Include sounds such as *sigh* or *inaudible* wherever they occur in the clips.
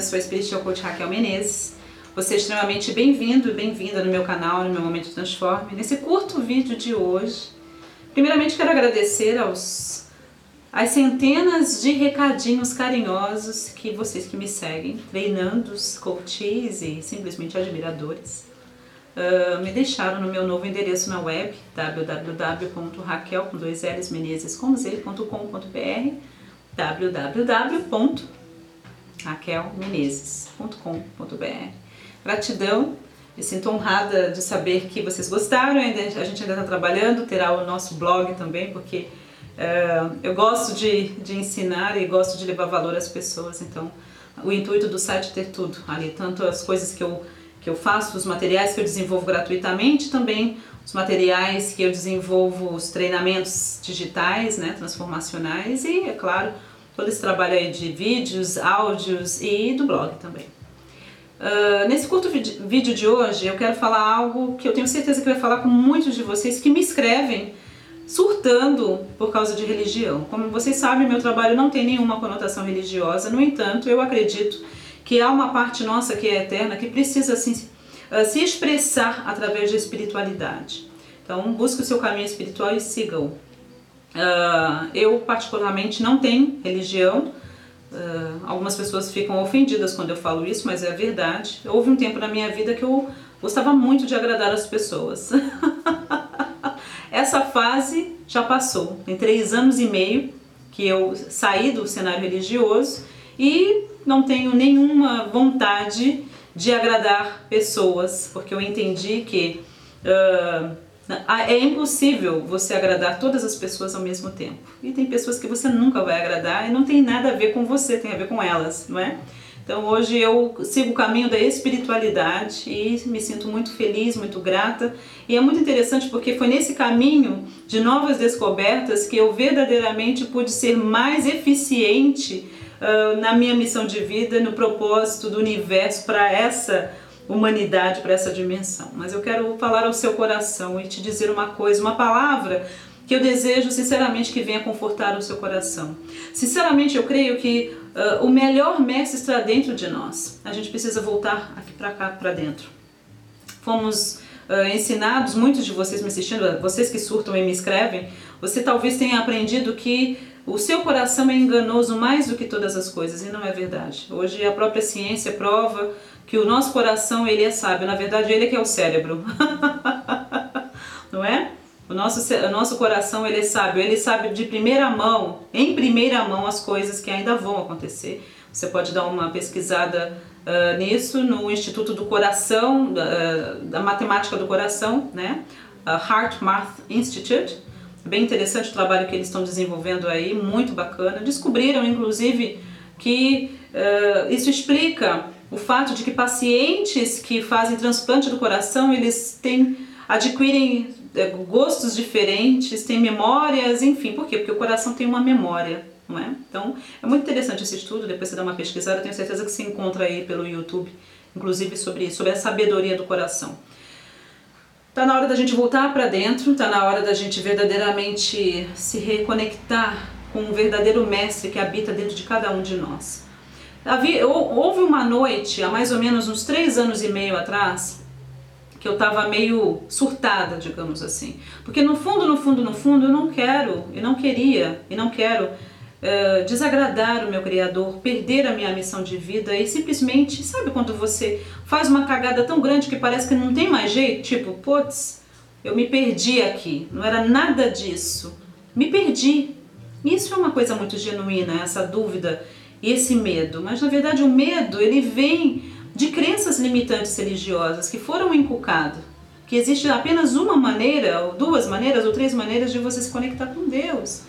eu sou a Spiritual Coach Raquel Menezes. Você é extremamente bem-vindo e bem-vinda no meu canal, no meu Momento Transforme. Nesse curto vídeo de hoje, primeiramente quero agradecer aos as centenas de recadinhos carinhosos que vocês que me seguem, treinandos, coaches e simplesmente admiradores, uh, me deixaram no meu novo endereço na web www.raquel.menezes.com.br www.raquelmenezes.com.br Gratidão, me sinto honrada de saber que vocês gostaram, a gente ainda está trabalhando, terá o nosso blog também, porque uh, eu gosto de, de ensinar e gosto de levar valor às pessoas, então o intuito do site é ter tudo ali, tanto as coisas que eu, que eu faço, os materiais que eu desenvolvo gratuitamente, também os materiais que eu desenvolvo, os treinamentos digitais, né, transformacionais e, é claro, todo esse trabalho aí de vídeos, áudios e do blog também. Uh, nesse curto vídeo de hoje eu quero falar algo que eu tenho certeza que vai falar com muitos de vocês que me escrevem surtando por causa de religião. Como vocês sabem, meu trabalho não tem nenhuma conotação religiosa, no entanto, eu acredito que há uma parte nossa que é eterna que precisa assim, uh, se expressar através da espiritualidade. Então, busque o seu caminho espiritual e siga-o. Uh, eu, particularmente, não tenho religião. Uh, algumas pessoas ficam ofendidas quando eu falo isso, mas é a verdade. Houve um tempo na minha vida que eu gostava muito de agradar as pessoas. *laughs* Essa fase já passou. Tem três anos e meio que eu saí do cenário religioso e não tenho nenhuma vontade de agradar pessoas, porque eu entendi que uh, é impossível você agradar todas as pessoas ao mesmo tempo. E tem pessoas que você nunca vai agradar e não tem nada a ver com você, tem a ver com elas, não é? Então hoje eu sigo o caminho da espiritualidade e me sinto muito feliz, muito grata. E é muito interessante porque foi nesse caminho de novas descobertas que eu verdadeiramente pude ser mais eficiente uh, na minha missão de vida, no propósito do universo para essa humanidade, para essa dimensão. Mas eu quero falar ao seu coração e te dizer uma coisa, uma palavra que eu desejo sinceramente que venha confortar o seu coração. Sinceramente, eu creio que uh, o melhor mestre está dentro de nós. A gente precisa voltar aqui para cá, para dentro. Fomos uh, ensinados, muitos de vocês me assistindo, vocês que surtam e me escrevem, você talvez tenha aprendido que o seu coração é enganoso mais do que todas as coisas, e não é verdade. Hoje a própria ciência prova que o nosso coração ele é sábio, na verdade ele é que é o cérebro. *laughs* não é? O nosso, o nosso coração ele é sábio, ele sabe de primeira mão, em primeira mão, as coisas que ainda vão acontecer. Você pode dar uma pesquisada uh, nisso no Instituto do Coração, uh, da Matemática do Coração, né? Uh, Heart Math Institute. Bem interessante o trabalho que eles estão desenvolvendo aí, muito bacana. Descobriram, inclusive, que uh, isso explica o fato de que pacientes que fazem transplante do coração, eles têm, adquirem é, gostos diferentes, tem memórias, enfim. Por quê? Porque o coração tem uma memória, não é? Então, é muito interessante esse estudo, depois você dá uma pesquisada, eu tenho certeza que se encontra aí pelo YouTube, inclusive sobre, sobre a sabedoria do coração. Tá na hora da gente voltar para dentro, tá na hora da gente verdadeiramente se reconectar com o verdadeiro mestre que habita dentro de cada um de nós. Houve uma noite, há mais ou menos uns três anos e meio atrás, que eu estava meio surtada, digamos assim. Porque no fundo, no fundo, no fundo, eu não quero, e não queria, e não quero uh, desagradar o meu Criador, perder a minha missão de vida e simplesmente, sabe quando você faz uma cagada tão grande que parece que não tem mais jeito? Tipo, putz, eu me perdi aqui, não era nada disso, me perdi. Isso é uma coisa muito genuína, essa dúvida esse medo, mas na verdade o medo ele vem de crenças limitantes religiosas que foram inculcadas, que existe apenas uma maneira, ou duas maneiras, ou três maneiras de você se conectar com Deus.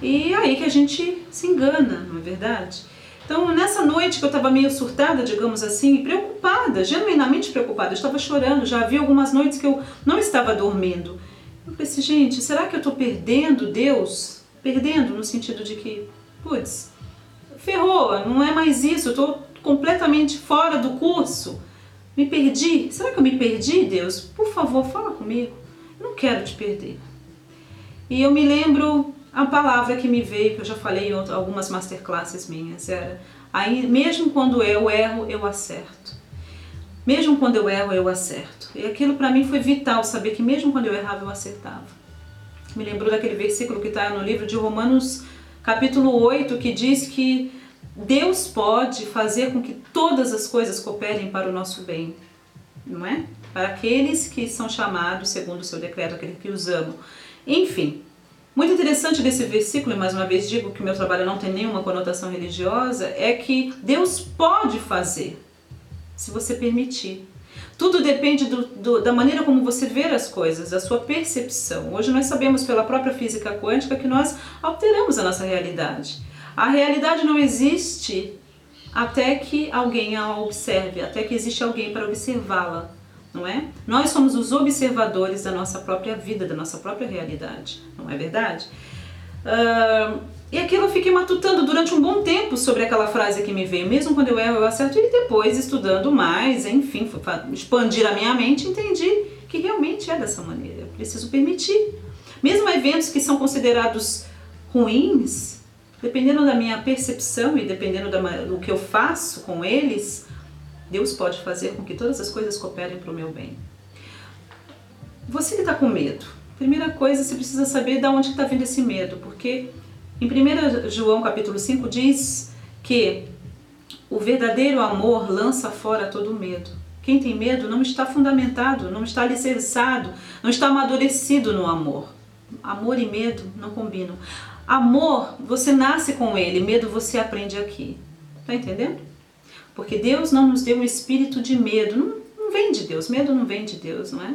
E é aí que a gente se engana, não é verdade? Então, nessa noite que eu estava meio surtada, digamos assim, preocupada, genuinamente preocupada, eu estava chorando, já havia algumas noites que eu não estava dormindo. Eu pensei, gente, será que eu estou perdendo Deus? Perdendo no sentido de que, putz, ferrou, não é mais isso, estou completamente fora do curso. Me perdi? Será que eu me perdi, Deus? Por favor, fala comigo. Eu não quero te perder. E eu me lembro a palavra que me veio, que eu já falei em algumas masterclasses minhas, era Aí, mesmo quando eu erro, eu acerto. Mesmo quando eu erro, eu acerto. E aquilo para mim foi vital, saber que mesmo quando eu errava, eu acertava. Me lembrou daquele versículo que está no livro de Romanos, capítulo 8, que diz que Deus pode fazer com que todas as coisas cooperem para o nosso bem, não é? Para aqueles que são chamados segundo o seu decreto, aqueles que os amam. Enfim, muito interessante desse versículo, e mais uma vez digo que o meu trabalho não tem nenhuma conotação religiosa, é que Deus pode fazer, se você permitir. Tudo depende do, do, da maneira como você vê as coisas, da sua percepção. Hoje nós sabemos pela própria física quântica que nós alteramos a nossa realidade. A realidade não existe até que alguém a observe, até que existe alguém para observá-la não é? Nós somos os observadores da nossa própria vida, da nossa própria realidade, não é verdade? Uh, e aquilo eu fiquei matutando durante um bom tempo sobre aquela frase que me veio, mesmo quando eu erro, eu acerto, e depois, estudando mais, enfim, expandir a minha mente, entendi que realmente é dessa maneira. Eu preciso permitir. Mesmo eventos que são considerados ruins, dependendo da minha percepção e dependendo do que eu faço com eles, Deus pode fazer com que todas as coisas cooperem para o meu bem. Você que está com medo, primeira coisa, você precisa saber de onde está vindo esse medo, porque em 1 João capítulo 5 diz que o verdadeiro amor lança fora todo medo. Quem tem medo não está fundamentado, não está alicerçado, não está amadurecido no amor. Amor e medo não combinam. Amor, você nasce com ele, medo você aprende aqui. Tá entendendo? Porque Deus não nos deu um espírito de medo. Não, não vem de Deus, medo não vem de Deus, não é?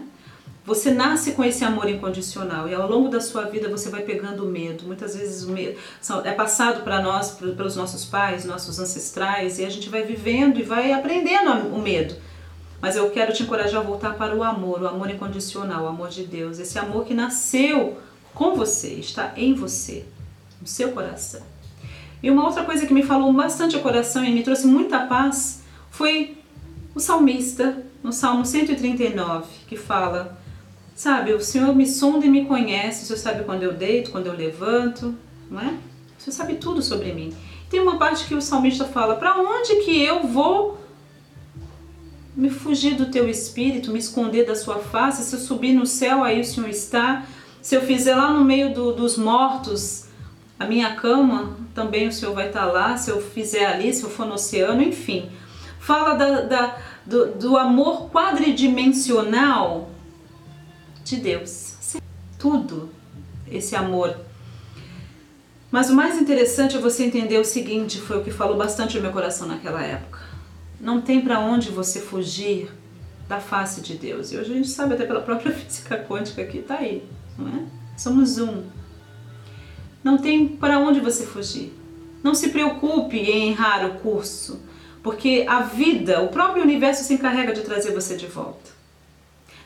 Você nasce com esse amor incondicional e ao longo da sua vida você vai pegando o medo. Muitas vezes o medo é passado para nós, pelos nossos pais, nossos ancestrais, e a gente vai vivendo e vai aprendendo o medo. Mas eu quero te encorajar a voltar para o amor, o amor incondicional, o amor de Deus. Esse amor que nasceu com você, está em você, no seu coração. E uma outra coisa que me falou bastante ao coração e me trouxe muita paz foi o salmista, no Salmo 139, que fala: Sabe, o Senhor me sonda e me conhece, o Senhor sabe quando eu deito, quando eu levanto, não é? O Senhor sabe tudo sobre mim. Tem uma parte que o salmista fala: Para onde que eu vou me fugir do teu espírito, me esconder da sua face? Se eu subir no céu, aí o Senhor está. Se eu fizer lá no meio do, dos mortos, a minha cama, também o Senhor vai estar lá, se eu fizer ali, se eu for no oceano, enfim. Fala da, da do, do amor quadridimensional de Deus. Tudo esse amor. Mas o mais interessante é você entender o seguinte, foi o que falou bastante no meu coração naquela época. Não tem para onde você fugir da face de Deus. E hoje a gente sabe até pela própria *laughs* física quântica que está aí, não é? Somos um. Não tem para onde você fugir. Não se preocupe em errar o curso, porque a vida, o próprio universo se encarrega de trazer você de volta.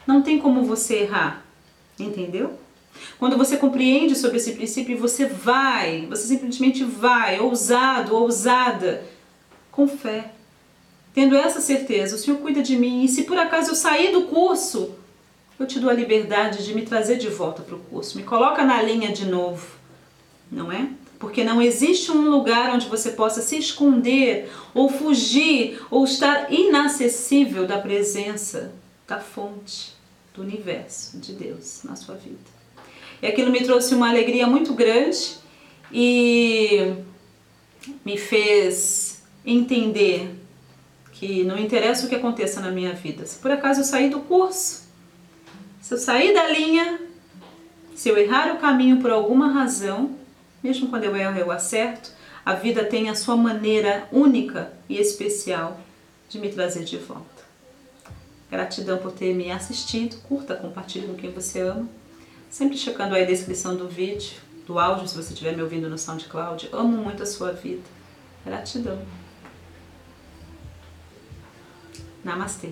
Não tem como você errar, entendeu? Quando você compreende sobre esse princípio, você vai, você simplesmente vai, ousado, ousada, com fé. Tendo essa certeza, o Senhor cuida de mim e se por acaso eu sair do curso, eu te dou a liberdade de me trazer de volta para o curso, me coloca na linha de novo não é? Porque não existe um lugar onde você possa se esconder ou fugir ou estar inacessível da presença da fonte do universo de Deus na sua vida. E aquilo me trouxe uma alegria muito grande e me fez entender que não interessa o que aconteça na minha vida. Se por acaso eu sair do curso, se eu sair da linha, se eu errar o caminho por alguma razão, mesmo quando eu erro, eu acerto, a vida tem a sua maneira única e especial de me trazer de volta. Gratidão por ter me assistido, curta, compartilhe com quem você ama. Sempre checando aí a descrição do vídeo, do áudio, se você estiver me ouvindo no SoundCloud. Amo muito a sua vida. Gratidão. Namastê.